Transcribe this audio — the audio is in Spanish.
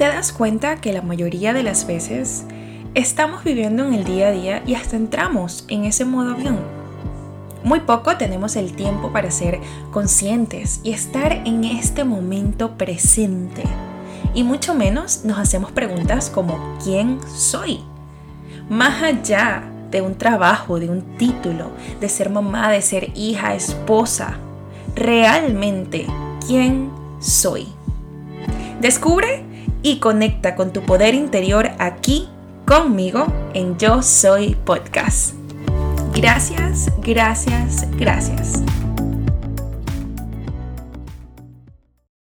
¿Te das cuenta que la mayoría de las veces estamos viviendo en el día a día y hasta entramos en ese modo avión? Muy poco tenemos el tiempo para ser conscientes y estar en este momento presente. Y mucho menos nos hacemos preguntas como ¿quién soy? Más allá de un trabajo, de un título, de ser mamá, de ser hija, esposa, realmente ¿quién soy? Descubre y conecta con tu poder interior aquí conmigo en Yo Soy Podcast. Gracias, gracias, gracias.